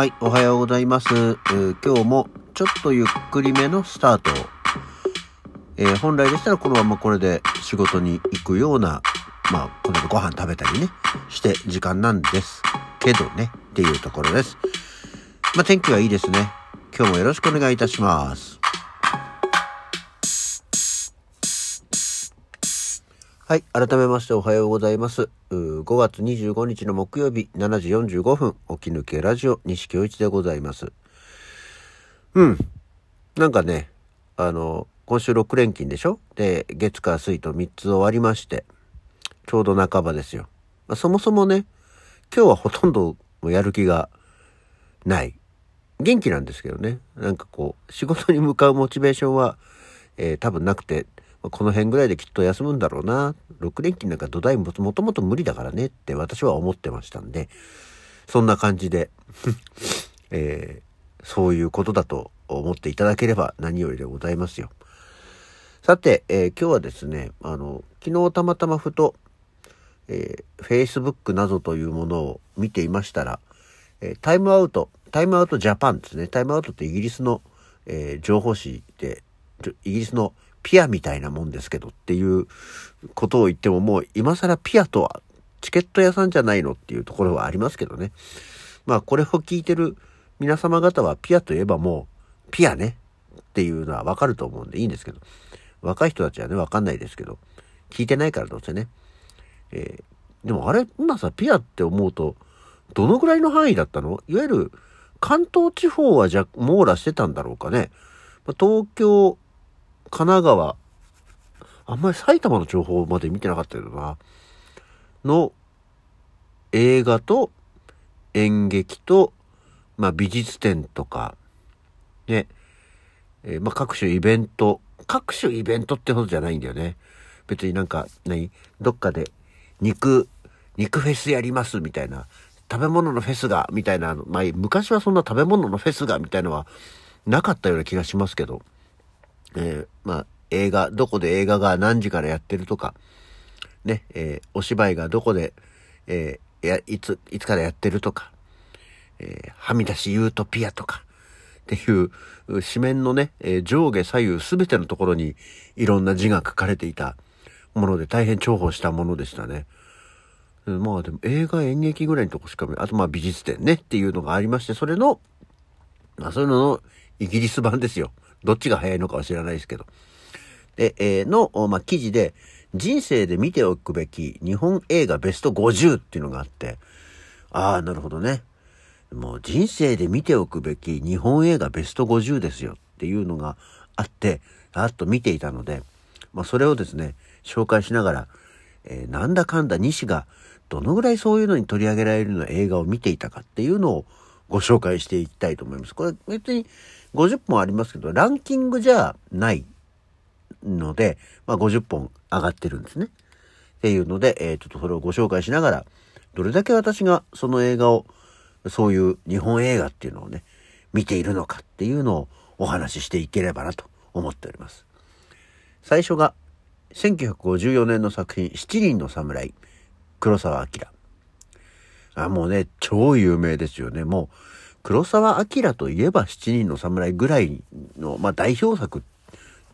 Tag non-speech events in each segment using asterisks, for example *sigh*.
はい、おはようございます。今日もちょっとゆっくりめのスタート。えー本来でしたらこのままこれで仕事に行くような、まあ、この後ご飯食べたりね、して時間なんですけどね、っていうところです。まあ、天気はいいですね。今日もよろしくお願いいたします。はい。改めましておはようございます。5月25日の木曜日7時45分、起き抜けラジオ西京一でございます。うん。なんかね、あの、今週6連勤でしょ？で、月火水と3つ終わりまして、ちょうど半ばですよ。まあそもそもね、今日はほとんどやる気がない。元気なんですけどね。なんかこう、仕事に向かうモチベーションは、えー多分なくて、この辺ぐらいできっと休むんだろうな。6連勤なんか土台ももともと無理だからねって私は思ってましたんで、そんな感じで、*laughs* えーそういうことだと思っていただければ何よりでございますよ。さて、えー今日はですね、あの、昨日たまたまふと、えー、Facebook などというものを見ていましたら、えータイムアウト、タイムアウトジャパンですね。タイムアウトってイギリスの、えー情報誌で、イギリスのピアみたいなもんですけどっていうことを言ってももう今更ピアとはチケット屋さんじゃないのっていうところはありますけどね。まあこれを聞いてる皆様方はピアといえばもうピアねっていうのはわかると思うんでいいんですけど、若い人たちはねわかんないですけど、聞いてないからどうせね。えーでもあれ、今さ、ピアって思うと、どのぐらいの範囲だったの？いわゆる、関東地方はじゃ、網羅してたんだろうかね。まあ東京、神奈川、あんまり埼玉の情報まで見てなかったけどな。の、映画と、演劇と、まあ美術展とか、ね、えーまあ各種イベント、各種イベントってほどじゃないんだよね。別になんか、何？どっかで肉、肉フェスやりますみたいな、食べ物のフェスが、みたいな、まあ昔はそんな食べ物のフェスが、みたいなのはなかったような気がしますけど、えーまあ映画、どこで映画が何時からやってるとか、ね、えーお芝居がどこで、えーや、いつ、いつからやってるとか、えーはみ出しユートピアとか、っていう、紙面のね、えー上下左右すべてのところにいろんな字が書かれていたもので大変重宝したものでしたね。まあでも映画演劇ぐらいのとこしか見あとまあ美術展ねっていうのがありまして、それの、まあそういうののイギリス版ですよ。どっちが早いのかは知らないですけど。で、えーの、まあ記事で、人生で見ておくべき日本映画ベスト50っていうのがあって、ああ、なるほどね。もう人生で見ておくべき日本映画ベスト50ですよっていうのがあって、あっと見ていたので、まあそれをですね、紹介しながら、えーなんだかんだ西がどのぐらいそういうのに取り上げられるような映画を見ていたかっていうのをご紹介していきたいと思います。これ別に50本ありますけど、ランキングじゃないので、まあ50本上がってるんですね。っていうので、えーちょっとそれをご紹介しながら、どれだけ私がその映画を、そういう日本映画っていうのをね、見ているのかっていうのをお話ししていければなと思っております。最初が、1954年の作品、七人の侍、黒澤明。あ、もうね、超有名ですよね。もう、黒澤明といえば七人の侍ぐらいの、まあ代表作、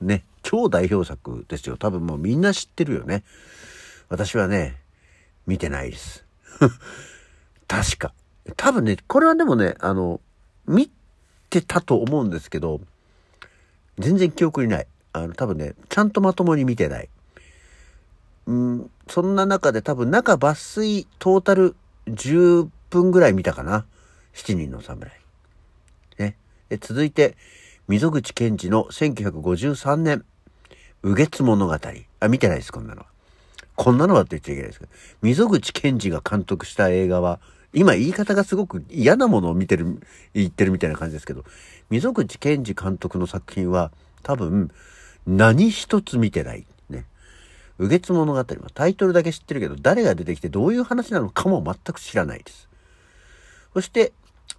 ね、超代表作ですよ。多分もうみんな知ってるよね。私はね、見てないです。*laughs* 確か。多分ね、これはでもね、あの、見てたと思うんですけど、全然記憶にない。あの、多分ね、ちゃんとまともに見てない。うん、そんな中で多分中抜粋トータル10分ぐらい見たかな。七人の侍。ね。続いて、溝口健二の1953年、右月物語。あ、見てないです、こんなのは。こんなのはって言っちゃいけないですけど、溝口健二が監督した映画は、今言い方がすごく嫌なものを見てる、言ってるみたいな感じですけど、溝口健二監督の作品は多分何一つ見てない。ね。右月物語はタイトルだけ知ってるけど、誰が出てきてどういう話なのかも全く知らないです。そして、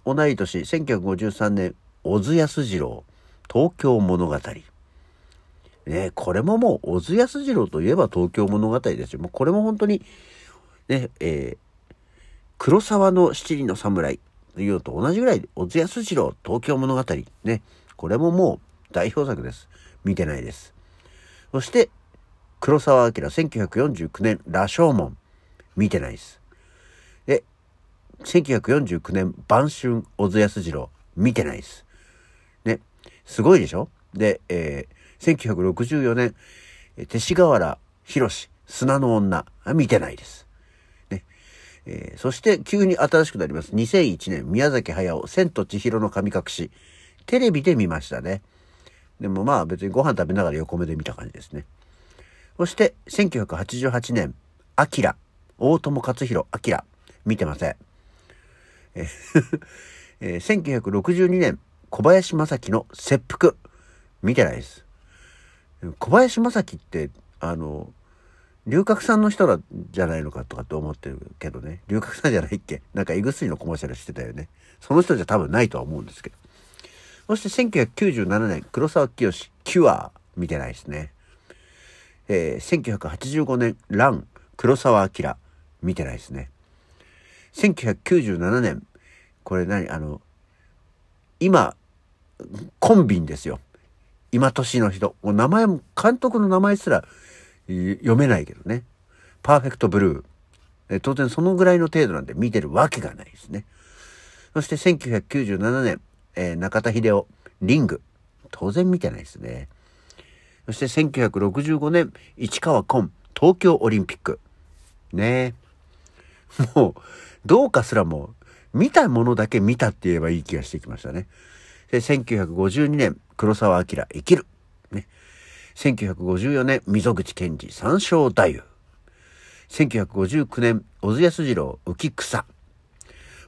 同い年、1953年、小津安二郎、東京物語。ね、これももう、小津安二郎といえば東京物語ですよ。もうこれも本当に、ね、えー黒沢の七人の侍、いうのと同じぐらい、小津安二郎、東京物語。ね。これももう代表作です。見てないです。そして、黒沢明1949年、羅生門。見てないです。で、1949年、晩春、小津安二郎。見てないです。ね。すごいでしょ？で、えー、1964年、勅使河原博砂の女。見てないです。ね。えー、そして急に新しくなります。2001年、宮崎駿、千と千尋の神隠し。テレビで見ましたね。でもまあ別にご飯食べながら横目で見た感じですね。そして、1988年、アキラ、大友克弘、アキラ、見てません。え *laughs* えー、1962年、小林正樹の切腹、見てないです。小林正樹って、あの、龍角散の人らじゃないのかとかって思ってるけどね。龍角散じゃないっけ？なんか胃薬のコマーシャルしてたよね。その人じゃ多分ないとは思うんですけど。そして1997年、黒沢清、キュア、見てないですね。えー、1985年、ラン、黒沢明、見てないですね。1997年、これ何？あの、今、コンビンですよ。今年の人。もう名前も、監督の名前すら読めないけどね。パーフェクトブルー。え当然そのぐらいの程度なんで見てるわけがないですね。そして1997年、えー、中田秀夫、リング。当然見てないですね。そして1965年、市川崑、東京オリンピック。ねえもう、どうかすらも、見たものだけ見たって言えばいい気がしてきましたね。で、1952年、黒沢明、生きる。ね。1954年、溝口健二、三勝太夫。1959年、小津安二郎、浮草。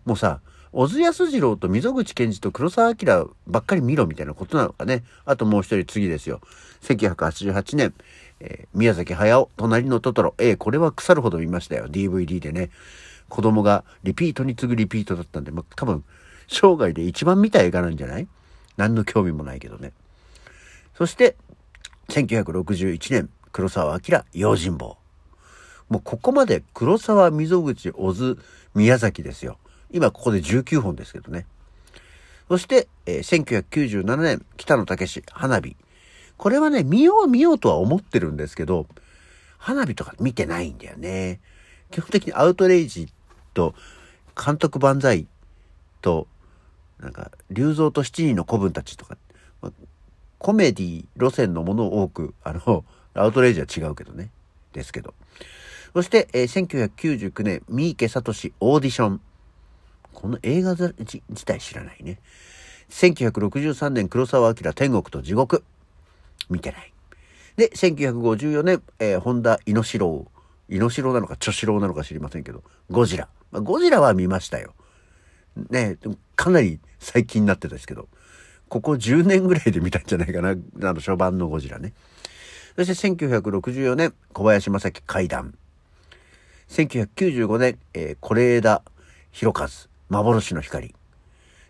もうさ、小津安二郎と溝口健二と黒沢明ばっかり見ろみたいなことなのかね。あともう一人次ですよ。1988年、えー、宮崎駿、隣のトトロ。えー、これは腐るほど見ましたよ。DVD でね。子供がリピートに次ぐリピートだったんで、まあ、多分、生涯で一番見た映画なんじゃない？何の興味もないけどね。そして、1961年、黒沢明、用心棒。もうここまで黒沢、溝口、小津、宮崎ですよ。今ここで19本ですけどね。そして、えー、1997年、北野武花火。これはね、見よう見ようとは思ってるんですけど、花火とか見てないんだよね。基本的にアウトレイジと監督万歳と、なんか、竜蔵と七人の子分たちとか、コメディ路線のものを多く、あの、アウトレイジは違うけどね。ですけど。そして、えー、1999年、三池聡オーディション。この映画自体知らないね。1963年、黒沢明天国と地獄。見てない。で、1954年、えー、本田猪四郎。猪四郎なのか、チョ四郎なのか知りませんけど、ゴジラ。まあ、ゴジラは見ましたよ。ねかなり最近になってたですけど、ここ10年ぐらいで見たんじゃないかな、あの初版のゴジラね。そして1964年、小林正樹怪談。1995年、えー、是枝裕和、幻の光。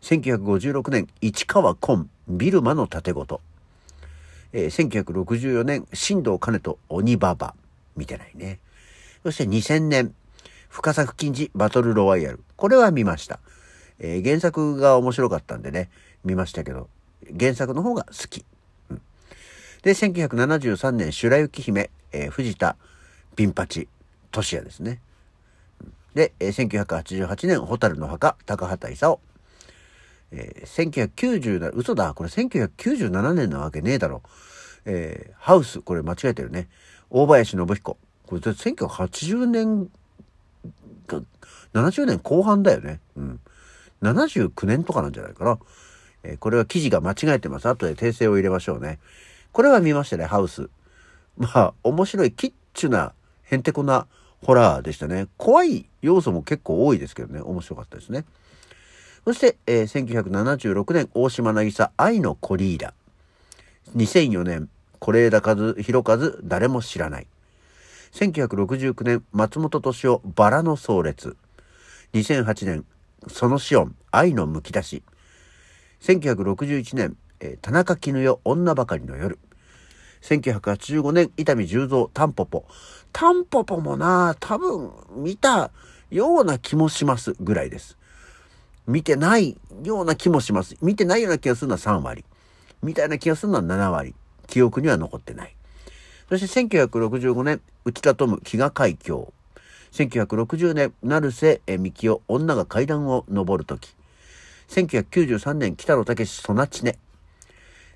1956年、市川崑、ビルマの盾ごと。えー、1964年、新藤兼人、鬼ババ。見てないね。そして2000年、深作金次バトルロワイヤル。これは見ました。えー、原作が面白かったんでね、見ましたけど、原作の方が好き。うん、で、1973年、白雪姫、えー、藤田ピンパチ、トシヤですね。で、えー、1988年、ホタルの墓、高畑勲。えー、1997、嘘だ、これ1997年なわけねえだろ。えー、ハウス、これ間違えてるね。大林信彦。これ1980年か、70年後半だよね。うん。79年とかなんじゃないかな。えー、これは記事が間違えてます。後で訂正を入れましょうね。これは見ましたね、ハウス。まあ、面白い、キッチュな、へんてこなホラーでしたね。怖い要素も結構多いですけどね、面白かったですね。そして、えー、1976年、大島渚、愛のコリーダ。2004年、是枝和弘和、誰も知らない。1969年、松本敏夫、バラの葬列。2008年、そのシオン、愛のむき出し。1961年、えー、田中絹代、女ばかりの夜。1985年、伊丹十三、タンポポ。タンポポもな、多分見たような気もしますぐらいです。見てないような気もします。見てないような気がするのは3割。みたいな気がするのは7割。記憶には残ってない。そして1965年、内田トム、飢餓海峡。1960年、成瀬幹雄、女が階段を登るとき。1993年、北野武ソナチネ。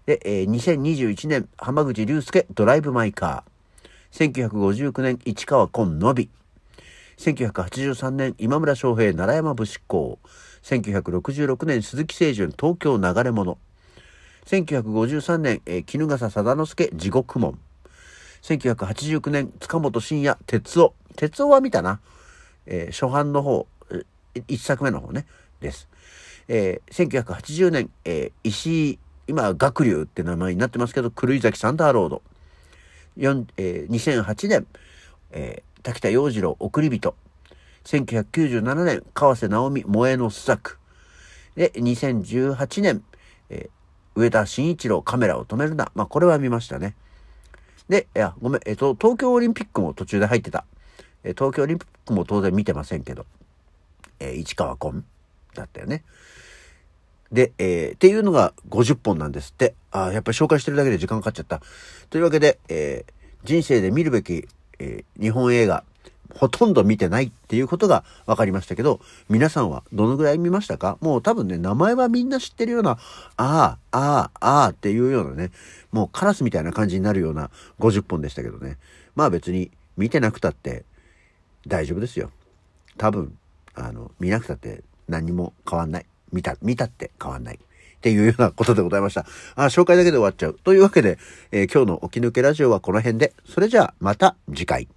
で、えー、2021年、浜口竜介、ドライブ・マイ・カー。1959年、市川紺のび。1983年、今村翔平、奈良山武士公。1966年、鈴木清純、東京流れ物。1953年、えー、衣笠貞之助、地獄門。1989年、塚本慎也、鉄夫。鉄夫は見たな。えー、初版の方、一作目の方ね、です。えー、1980年、えー、石井、今、学流って名前になってますけど、狂崎サンダーロード。えー、2008年、えー、滝田洋次郎、送り人。1997年、川瀬直美、萌えの巣作。で、2018年、えー、上田慎一郎、カメラを止めるな。まあ、これは見ましたね。で、いや、ごめん、えっ、と、東京オリンピックも途中で入ってた。え、東京オリンピックも当然見てませんけど、え、市川崑だったよね。で、えー、っていうのが50本なんですって。ああ、やっぱり紹介してるだけで時間かかっちゃった。というわけで、えー、人生で見るべき、えー、日本映画、ほとんど見てないっていうことが分かりましたけど、皆さんはどのぐらい見ましたか？もう多分ね、名前はみんな知ってるような、ああ、ああ、ああっていうようなね、もうカラスみたいな感じになるような50本でしたけどね。まあ別に見てなくたって大丈夫ですよ。多分、あの、見なくたって何にも変わんない。見た、見たって変わんない。っていうようなことでございました。あ、紹介だけで終わっちゃう。というわけで、えー、今日の起き抜けラジオはこの辺で、それじゃあまた次回。